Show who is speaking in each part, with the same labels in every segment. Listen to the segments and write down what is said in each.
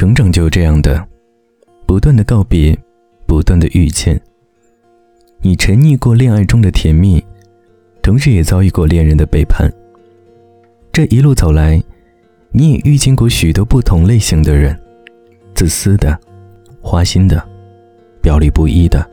Speaker 1: 成长就是这样的，不断的告别，不断的遇见。你沉溺过恋爱中的甜蜜，同时也遭遇过恋人的背叛。这一路走来，你也遇见过许多不同类型的人：自私的、花心的、表里不一的。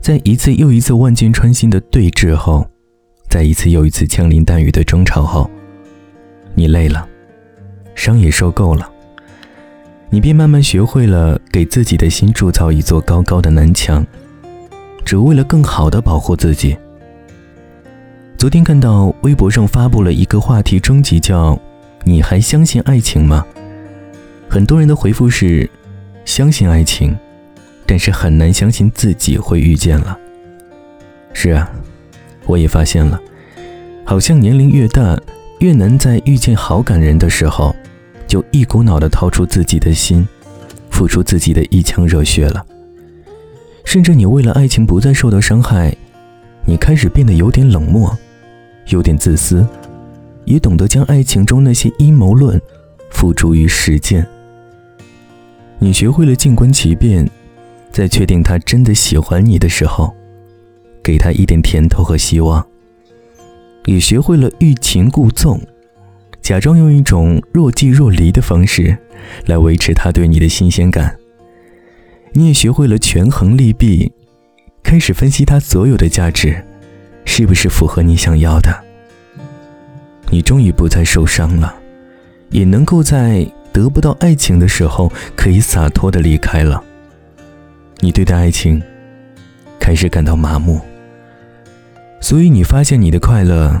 Speaker 1: 在一次又一次万箭穿心的对峙后，在一次又一次枪林弹雨的争吵后，你累了，伤也受够了，你便慢慢学会了给自己的心筑造一座高高的南墙，只为了更好的保护自己。昨天看到微博上发布了一个话题征集，叫“你还相信爱情吗？”很多人的回复是：相信爱情，但是很难相信自己会遇见了。是啊，我也发现了，好像年龄越大，越难在遇见好感人的时候，就一股脑的掏出自己的心，付出自己的一腔热血了。甚至你为了爱情不再受到伤害，你开始变得有点冷漠。有点自私，也懂得将爱情中那些阴谋论付诸于实践。你学会了静观其变，在确定他真的喜欢你的时候，给他一点甜头和希望；也学会了欲擒故纵，假装用一种若即若离的方式来维持他对你的新鲜感。你也学会了权衡利弊，开始分析他所有的价值。是不是符合你想要的？你终于不再受伤了，也能够在得不到爱情的时候可以洒脱的离开了。你对待爱情开始感到麻木，所以你发现你的快乐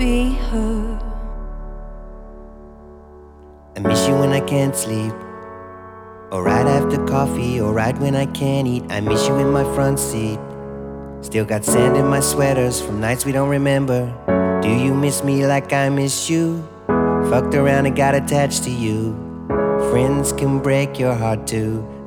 Speaker 2: Be her.
Speaker 3: I miss you when I can't sleep. Or right after coffee, or right when I can't eat. I miss you in my front seat. Still got sand in my sweaters from nights we don't remember. Do you miss me like I miss you? Fucked around and got attached to you. Friends can break your heart too.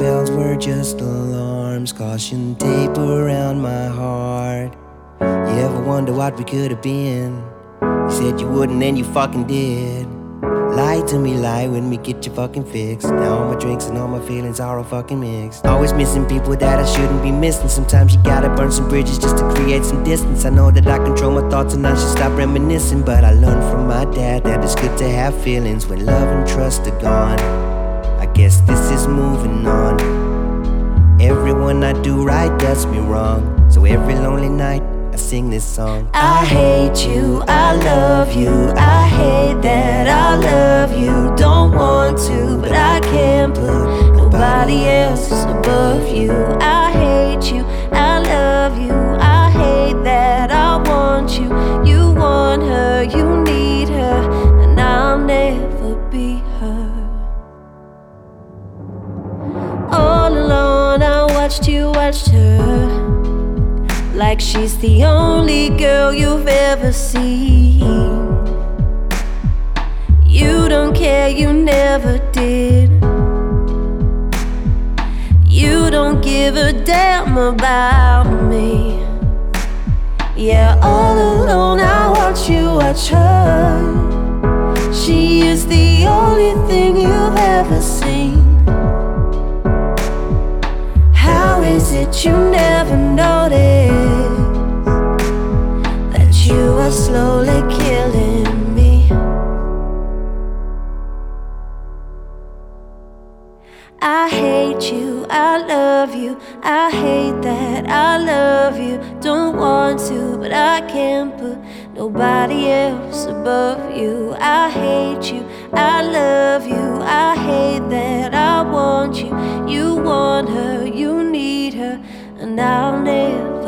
Speaker 3: Bells were just alarms, caution tape around my heart. You ever wonder what we could have been? You said you wouldn't, and you fucking did. Lie to me, lie when we get you fucking fixed. Now all my drinks and all my feelings are all fucking mixed. Always missing people that I shouldn't be missing. Sometimes you gotta burn some bridges just to create some distance. I know that I control my thoughts and I should stop reminiscing. But I learned from my dad that it's good to have feelings when love and trust are gone. Guess this is moving on. Everyone I do right does me wrong. So every lonely night, I sing this song.
Speaker 2: I hate you, I love you, I hate that I love you. Don't want to, but I can't put nobody else above you. I hate you, watched you, watched her. Like she's the only girl you've ever seen. You don't care, you never did. You don't give a damn about me. Yeah, all alone I watch you watch her. She is the only thing you've ever seen. Did you never notice that you are slowly killing me? I hate you, I love you, I hate that I love you. Don't want to, but I can't put nobody else above you. I hate you, I love you, I hate that I want you. You want her, you need her,